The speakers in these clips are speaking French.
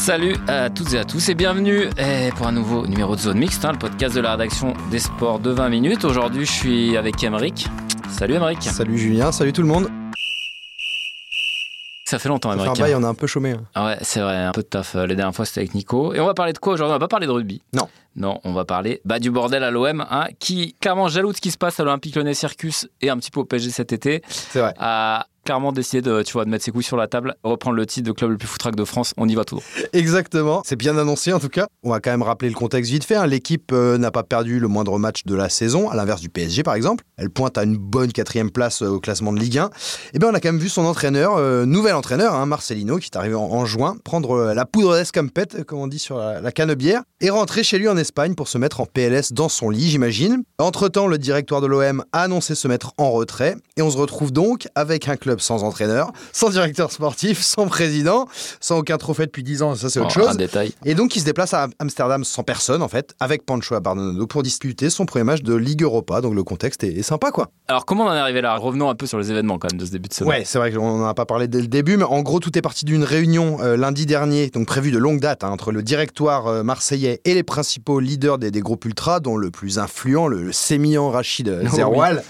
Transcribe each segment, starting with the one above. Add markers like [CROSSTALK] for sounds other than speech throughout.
Salut à toutes et à tous et bienvenue pour un nouveau numéro de Zone Mixte, hein, le podcast de la rédaction des sports de 20 minutes. Aujourd'hui, je suis avec Emeric. Salut Emeric. Salut Julien, salut tout le monde. Ça fait longtemps, Ça fait Emeric. un bail, on a un peu chômé. hein. Ah ouais, c'est vrai, un peu de taf. Euh, Les dernières fois, c'était avec Nico. Et on va parler de quoi aujourd'hui? On va pas parler de rugby. Non. Non, on va parler bah, du bordel à l'OM, hein, qui, clairement jaloux de ce qui se passe à l'Olympique Lyonnais Circus et un petit peu au PSG cet été, C'est vrai. Clairement décidé de, tu vois, de mettre ses couilles sur la table, reprendre le titre de club le plus foutraque de France. On y va tout droit. Exactement. C'est bien annoncé en tout cas. On va quand même rappeler le contexte vite fait. hein. L'équipe euh, n'a pas perdu le moindre match de la saison, à l'inverse du PSG par exemple. Elle pointe à une bonne quatrième place euh, au classement de Ligue 1. Et bien on a quand même vu son entraîneur, euh, nouvel entraîneur, hein, Marcelino, qui est arrivé en, juin, prendre la poudre d'escampette, comme on dit sur la, la et rentrer chez lui en Espagne pour se mettre en PLS dans son lit, j'imagine. Entre-temps, le directoire de l'OM a annoncé se mettre en retrait. Et on se retrouve donc avec un club sans entraîneur, sans directeur sportif, [LAUGHS] sans président, sans aucun trophée depuis 10 ans, ça c'est autre Bon, chose. Un détail. Et donc, il se déplace à Amsterdam sans personne, en fait, avec Pancho Abardonado pour disputer son premier match de Ligue Europa. Donc, le contexte est, est sympa, quoi. Alors, comment on en est arrivé là? Revenons un peu sur les événements quand même de ce début de semaine. Ouais, c'est vrai qu'on n'en a pas parlé dès le début, mais en gros, tout est parti d'une réunion euh, lundi dernier, donc prévue de longue date, hein, entre le directoire euh, marseillais et les principaux leaders des, des groupes ultras, dont le plus influent, le, le sémillant Rachid euh, [LAUGHS] Oh Zerwal.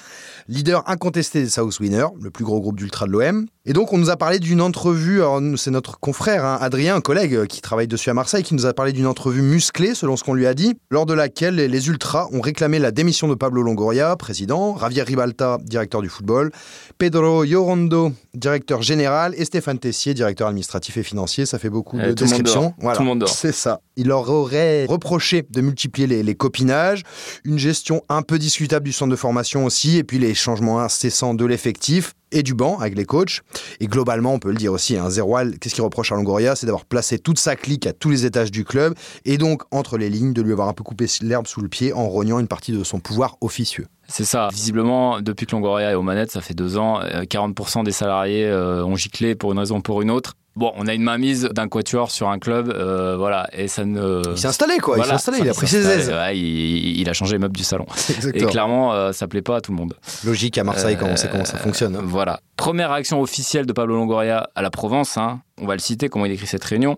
Leader incontesté des South Winners, le plus gros groupe d'ultra de l'OM. Et donc, on nous a parlé d'une entrevue. C'est notre confrère, hein, Adrien, un collègue euh, qui travaille dessus à Marseille, qui nous a parlé d'une entrevue musclée, selon ce qu'on lui a dit, lors de laquelle les, ultras ont réclamé la démission de Pablo Longoria, président, Javier Ribalta, directeur du football, Pedro Llorondo, directeur général, et Stéphane Tessier, directeur administratif et financier. Ça fait beaucoup Eh, de descriptions. Voilà, Tout le monde dort. C'est ça. Il leur aurait reproché de multiplier les, les copinages, une gestion un peu discutable du centre de formation aussi, et puis les changements incessants de l'effectif et du banc avec les coachs. Et globalement, on peut le dire aussi, hein, Zerwal, qu'est-ce qu'il reproche à Longoria C'est d'avoir placé toute sa clique à tous les étages du club, et donc, entre les lignes, de lui avoir un peu coupé l'herbe sous le pied en rognant une partie de son pouvoir officieux. C'est ça. Visiblement, depuis que Longoria est aux manettes, ça fait deux ans, euh, 40% des salariés euh, ont giclé pour une raison ou pour une autre. Bon, on a une mainmise d'un quatuor sur un club, euh, voilà, et ça ne. Il s'est installé, quoi. Voilà, il s'est installé, il a pris ses aises. ouais, il, il a changé les meubles du salon. [LAUGHS] Et Exactement. clairement, euh, ça plaît pas à tout le monde. Logique à Marseille quand on sait Euh, comment ça fonctionne. hein. Voilà. Première réaction officielle de Pablo Longoria à la Provence. hein. On va le citer, comment il écrit cette réunion.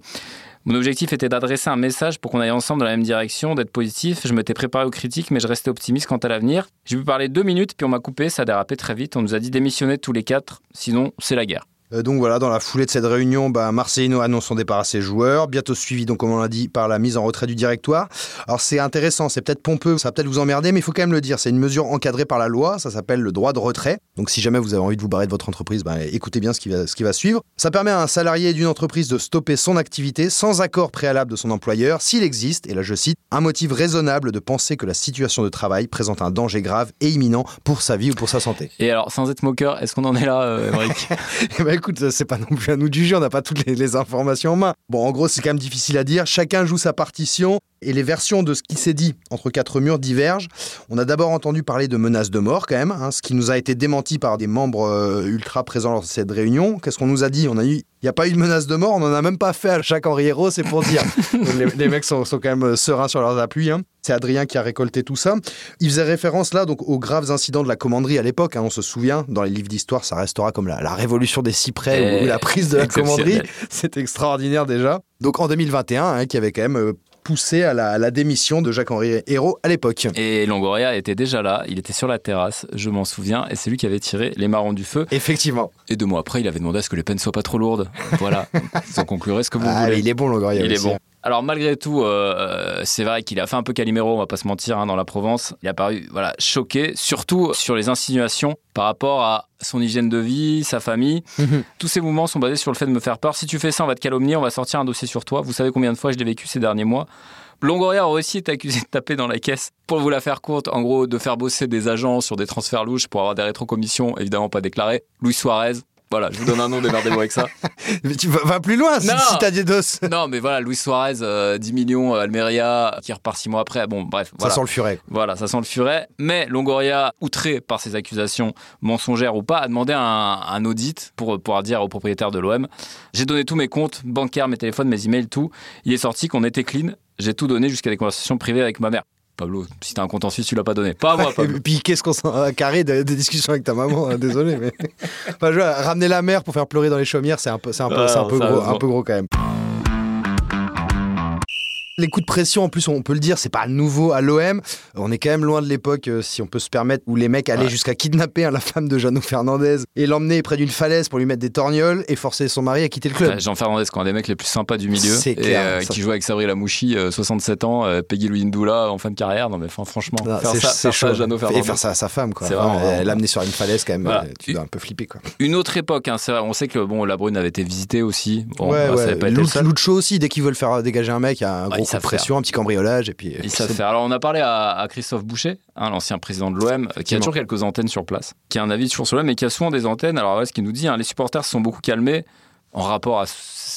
Mon objectif était d'adresser un message pour qu'on aille ensemble dans la même direction, d'être positif. Je m'étais préparé aux critiques, mais je restais optimiste quant à l'avenir. J'ai pu parler deux minutes, puis on m'a coupé, ça a dérapé très vite. On nous a dit démissionner tous les quatre, sinon c'est la guerre. Euh, donc voilà, dans la foulée de cette réunion, bah, Marcelino annonce son départ à ses joueurs, bientôt suivi, donc comme on l'a dit, par la mise en retrait du directoire. Alors c'est intéressant, c'est peut-être pompeux, ça va peut-être vous emmerder, mais il faut quand même le dire, c'est une mesure encadrée par la loi, ça s'appelle le droit de retrait. Donc si jamais vous avez envie de vous barrer de votre entreprise, bah, écoutez bien ce qui, va, ce qui va suivre. Ça permet à un salarié d'une entreprise de stopper son activité sans accord préalable de son employeur, s'il existe, et là je cite, un motif raisonnable de penser que la situation de travail présente un danger grave et imminent pour sa vie ou pour sa santé. Et alors, sans être moqueur, est-ce qu'on en est là, euh, Émeric [LAUGHS] [LAUGHS] Eh ben écoute, c'est pas non plus à nous de juger, on n'a pas toutes les, informations en main. Bon, en gros, c'est quand même difficile à dire. Chacun joue sa partition et les versions de ce qui s'est dit entre quatre murs divergent. On a d'abord entendu parler de menaces de mort quand même, hein, ce qui nous a été démenti par des membres euh, ultra présents lors de cette réunion. Qu'est-ce qu'on nous a dit? On a eu, il n'y a pas eu de menace de mort, on n'en a même pas fait à chaque Henri Hérault, c'est pour dire. [LAUGHS] Les, les mecs sont, sont quand même euh, sereins sur leurs appuis. hein. C'est Adrien qui a récolté tout ça. Il faisait référence là donc aux graves incidents de la commanderie à l'époque. hein, on se souvient, dans les livres d'histoire, ça restera comme la, la révolution des cyprès Eh, ou la prise de la commanderie. C'est extraordinaire déjà. Donc en 2021, hein, qui avait quand même euh, poussé à la, à la démission de Jacques-Henri Hérault à l'époque. Et Longoria était déjà là, il était sur la terrasse, je m'en souviens, et c'est lui qui avait tiré les marrons du feu. Effectivement. Et deux mois après, il avait demandé à ce que les peines soient pas trop lourdes. Voilà, [LAUGHS] vous en conclurez ce que vous Ah, voulez. il est bon, Longoria. Il est bon. Alors malgré tout, euh, euh, c'est vrai qu'il a fait un peu Calimero, on va pas se mentir, hein, dans la Provence. Il a paru voilà, choqué, surtout sur les insinuations par rapport à son hygiène de vie, sa famille. Mhm. Tous ces mouvements sont basés sur le fait de me faire peur. Si tu fais ça, on va te calomnier, on va sortir un dossier sur toi. Vous savez combien de fois je l'ai vécu ces derniers mois Longoria aurait aussi été accusé de taper dans la caisse. Pour vous la faire courte, en gros, de faire bosser des agents sur des transferts louches pour avoir des rétrocommissions, évidemment pas déclarées. Luis Suarez, voilà, je vous donne un nom, démerdez-vous avec ça. [LAUGHS] Mais tu vas, va plus loin si, Non. si t'as des dos. Non, mais voilà, Luis Suarez, euh, 10 millions, euh, Almeria, qui repart 6 mois après. Bon, bref, voilà. Ça sent le furet. Voilà, ça sent le furet. Mais Longoria, outré par ces accusations mensongères ou pas, a demandé un, un audit pour pouvoir dire au propriétaire de l'OM J'ai donné tous mes comptes bancaires, mes téléphones, mes emails, tout. Il est sorti qu'on était clean. J'ai tout donné jusqu'à des conversations privées avec ma mère. Pablo, si t'as un compte en Suisse, tu l'as pas donné. Pas moi, Pablo. Et [LAUGHS] puis qu'est-ce qu'on s'en a carré de- des discussions avec ta maman, hein, désolé. Mais... [LAUGHS] Enfin, je vois, ramener la mère pour faire pleurer dans les chaumières, c'est un peu, c'est un peu, Ah, c'est un peu gros, un peu gros quand même. Les coups de pression, en plus, on peut le dire, c'est pas nouveau à l'OM. On est quand même loin de l'époque, euh, si on peut se permettre, où les mecs allaient Ouais. jusqu'à kidnapper hein, la femme de Jeannot Fernandez et l'emmener près d'une falaise pour lui mettre des torgnoles et forcer son mari à quitter le club. Ouais, Jean Fernandez, quand un des mecs les plus sympas du milieu, et clair, euh, qui joue avec Sabri Lamouchi, euh, 67 ans, euh, Peggy Louis Ndoula en fin de carrière. Non mais franchement, Non, faire ça, faire ça à. Jeannot Et Fernandez. faire ça à sa femme, quoi. L'amener sur une falaise, quand même, Voilà. euh, tu dois un peu flipper, quoi. Une autre époque, hein, vrai, on sait que bon, la Brune avait été visitée aussi. Bon, ouais, bah, ça avait pas été. Lucho aussi, dès qu'ils veulent faire dégager un mec, il y a un Ouais, gros coup de pression, un petit cambriolage, et puis. Ils savent faire. Alors, on a parlé à, à Christophe Boucher, hein, l'ancien président de l'OM, euh, qui a toujours quelques antennes sur place, qui a un avis toujours sur l'OM, mais qui a souvent des antennes. Alors, ouais, ce qu'il nous dit, hein, les supporters se sont beaucoup calmés en rapport à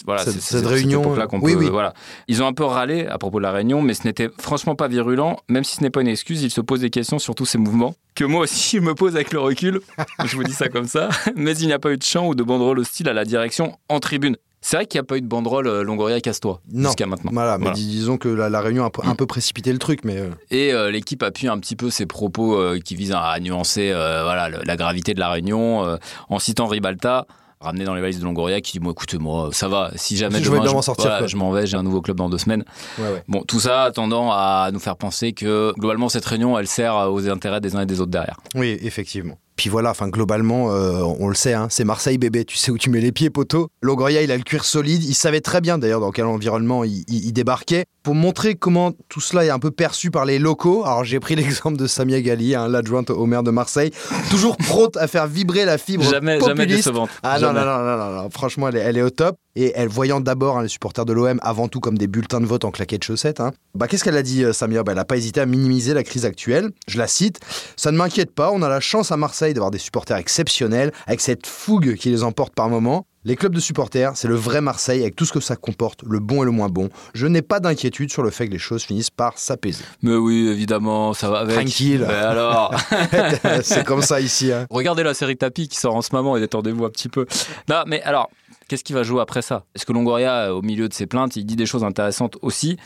voilà, Cette- réunion, époque-là qu'on oui, peut- oui. Voilà. Ils ont un peu râlé à propos de la réunion, mais ce n'était franchement pas virulent. Même si ce n'est pas une excuse, ils se posent des questions sur tous ces mouvements que moi aussi je me pose avec le recul. je vous dis ça comme ça. [LAUGHS] Mais il n'y a pas eu de chant ou de banderole hostile à la direction en tribune. C'est vrai qu'il n'y a pas eu de banderole euh, Longoria casse-toi Non. jusqu'à maintenant. Voilà, mais Voilà. dis- disons que la, la réunion a un peu, un peu précipité le truc, mais. euh, Et euh, l'équipe appuie un petit peu ses propos euh, qui visent à nuancer voilà, le- la gravité de la réunion en citant Ribalta, ramené dans les valises de Longoria, qui dit Moi, écoutez-moi, ça va, si jamais Je demain, m'en voilà, quoi. je m'en vais, j'ai un nouveau club dans deux semaines. ouais, ouais. Bon, tout ça tendant à nous faire penser que globalement, cette réunion, elle sert aux intérêts des uns et des autres derrière. Oui, effectivement. Puis voilà, enfin globalement, euh, on le sait, hein, c'est Marseille bébé. Tu sais où tu mets les pieds, poteau. Longoria, il a le cuir solide. Il savait très bien d'ailleurs dans quel environnement il, il- il débarquait. Pour montrer comment tout cela est un peu perçu par les locaux, alors j'ai pris [LAUGHS] l'exemple de Samia Gali, hein, l'adjointe au maire de Marseille, toujours prompte à faire vibrer la fibre Jamais, jamais populiste. décevante. Ah non, Jamais. non, non, non, non, non, franchement, elle est, elle est au top. Et elle voyant d'abord hein, les supporters de l'OM avant tout comme des bulletins de vote en claquettes de chaussettes, bah, qu'est-ce qu'elle a dit, euh, Samia? Bah, Elle n'a pas hésité à minimiser la crise actuelle. Je la cite Ça ne m'inquiète pas, on a la chance à Marseille d'avoir des supporters exceptionnels, avec cette fougue qui les emporte par moments. Les clubs de supporters, c'est le vrai Marseille avec tout ce que ça comporte, le bon et le moins bon. Je n'ai pas d'inquiétude sur le fait que les choses finissent par s'apaiser. Mais oui, évidemment, ça va avec. Tranquille. Mais alors [LAUGHS] c'est comme ça ici. hein. Regardez la série Tapis qui sort en ce moment et détendez-vous un petit peu. Non, mais alors, qu'est-ce qui va jouer après ça? Est-ce que Longoria, au milieu de ses plaintes, il dit des choses intéressantes aussi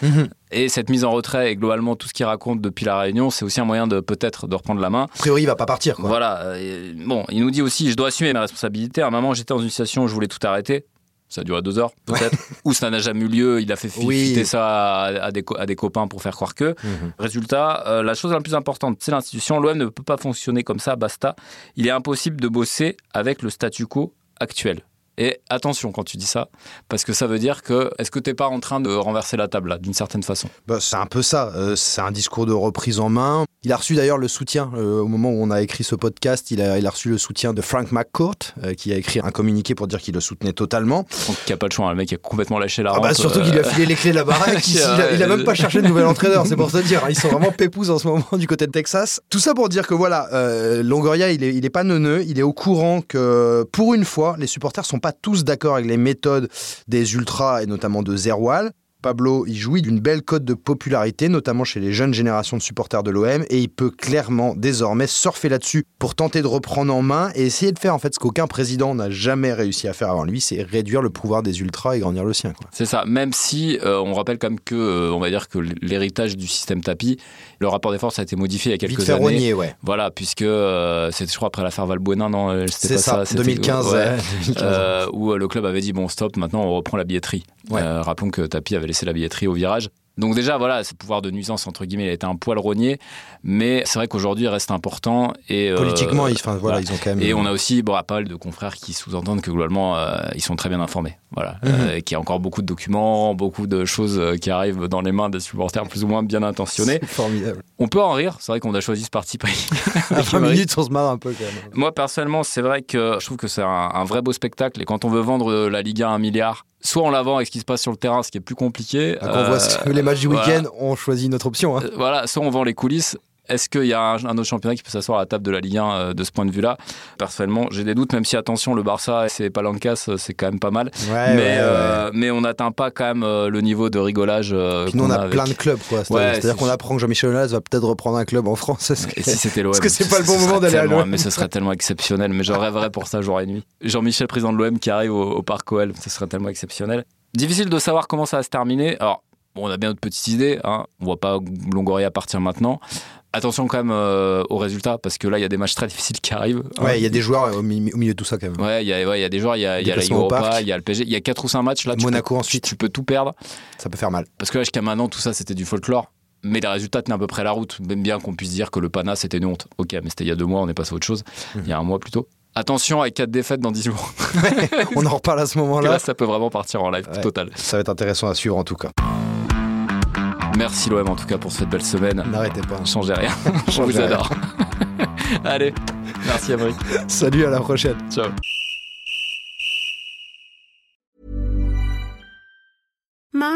Et cette mise en retrait et globalement tout ce qu'il raconte depuis la réunion, c'est aussi un moyen de peut-être de reprendre la main. A priori, il va pas partir. Quoi. Voilà. euh, bon, il nous dit aussi, je dois assumer mes responsabilités. À un moment, j'étais dans une situation où je voulais tout arrêter. Ça a duré deux heures, peut-être. [LAUGHS] Ou ça n'a jamais eu lieu. Il a fait Oui. ça à, à des, co- à des copains pour faire croire que. Mhm. Résultat, euh, la chose la plus importante, c'est l'institution. L'OM ne peut pas fonctionner comme ça, basta. Il est impossible de bosser avec le statu quo actuel. Et attention quand tu dis ça, parce que ça veut dire que est-ce que t'es pas en train de renverser la table là, d'une certaine façon? Bah, c'est un peu ça. euh, c'est un discours de reprise en main. Il a reçu d'ailleurs le soutien euh, au moment où on a écrit ce podcast. Il a, il a reçu le soutien de Frank McCourt, euh, qui a écrit un communiqué pour dire qu'il le soutenait totalement. Donc il n'y a pas le choix, hein, le mec a complètement lâché la Ah bah, surtout qu'il a filé les clés de la baraque. [LAUGHS] il, a, il a même pas cherché de nouvel entraîneur. C'est pour te dire. hein. Ils sont vraiment pépouses en ce moment du côté de Texas. Tout ça pour dire que voilà, Longoria, il est, il est pas neuneux. Il est au courant que pour une fois, les supporters sont pas tous d'accord avec les méthodes des ultras et notamment de Zerwal. Pablo, il jouit d'une belle cote de popularité, notamment chez les jeunes générations de supporters de l'OM, et il peut clairement désormais surfer là-dessus pour tenter de reprendre en main et essayer de faire en fait ce qu'aucun président n'a jamais réussi à faire avant lui, c'est réduire le pouvoir des ultras et grandir le sien. C'est ça, même si euh, on rappelle quand même que, euh, on va dire que l'héritage du système tapis, le rapport des forces a été modifié il y a Vite quelques fait années. rogner, ouais. Voilà, puisque euh, c'était, je crois, après l'affaire Valbuena, non euh, C'est c'était pas ça, c'était- 2015. ouais. ouais, [LAUGHS] 2015. Euh, où le club avait dit bon stop, maintenant on reprend la billetterie. Ouais. Euh, rappelons que Tapi avait laissé la billetterie au virage. Donc déjà voilà, ce pouvoir de nuisance entre guillemets, il a été un poil rogné, mais c'est vrai qu'aujourd'hui il reste important et euh, Politiquement, ils, enfin, voilà, voilà. ils ont quand même. et on a aussi bon, pas mal de confrères qui sous-entendent que globalement euh, ils sont très bien informés, voilà, Mhm. Euh, et qu'il y a encore beaucoup de documents, beaucoup de choses qui arrivent dans les mains des supporters plus ou moins bien intentionnés. Formidable. On peut en rire, c'est vrai qu'on a choisi ce parti pris. [LAUGHS] À 20 minutes, on se marre un peu quand même. Moi, personnellement, c'est vrai que je trouve que c'est un, un vrai beau spectacle. Et quand on veut vendre la Ligue 1 à un milliard, soit on la vend avec ce qui se passe sur le terrain, ce qui est plus compliqué. Quand on voit Euh, les matchs du voilà. week-end, on choisit notre option. hein. Euh, Voilà, soit on vend les coulisses. Est-ce qu'il y a un, autre championnat qui peut s'asseoir à la table de la Ligue 1 euh, de ce point de vue-là? Personnellement, j'ai des doutes, même si, attention, le Barça et ses palancas, euh, c'est quand même pas mal. Ouais, mais ouais, ouais. euh, mais on n'atteint pas quand même le niveau de rigolage. Puis nous, on a avec- plein de clubs. quoi. C'est-à-dire c'est- qu'on apprend que Jean-Michel Aulas va peut-être reprendre un club en France. Est-ce que- si c'était l'OM Est-ce que c'est ce- pas le bon moment d'aller à l'OM Mais ce serait tellement exceptionnel. Mais je rêverais pour ça jour et nuit. Jean-Michel, président de l'OM, qui arrive au, au Parc OL, ce serait tellement exceptionnel. Difficile de savoir comment ça va se terminer. Alors, bon, on a bien notre petite idée. Hein. On voit pas Longoria partir maintenant. Attention quand même euh, aux résultats, parce que là, il y a des matchs très difficiles qui arrivent. Ouais, il y a des joueurs au, mi- au milieu de tout ça quand même. Ouais, il y a, ouais, il y a des joueurs, il y a, y a la Europa, il y a le PSG, il y a 4 ou 5 matchs là. Monaco peux- ensuite. Tu, peux tout perdre. Ça peut faire mal. Parce que là, jusqu'à maintenant, tout ça, c'était du folklore. Mais les résultats tenaient à peu près la route. Même bien qu'on puisse dire que le Pana, c'était une honte. Ok, mais c'était il y a deux mois, on est passé à autre chose. Mhm. Il y a un mois plutôt. Attention, avec quatre défaites dans 10 jours. [LAUGHS] On en reparle à ce [LAUGHS] Là, moment-là. ça peut vraiment partir en live Ouais. total. Ça va être intéressant à suivre en tout cas. Merci l'OM en tout cas pour cette belle semaine. N'arrêtez pas. Changez rien. Je vous adore. [LAUGHS] Allez, merci Amric. Salut, à la prochaine. Ciao.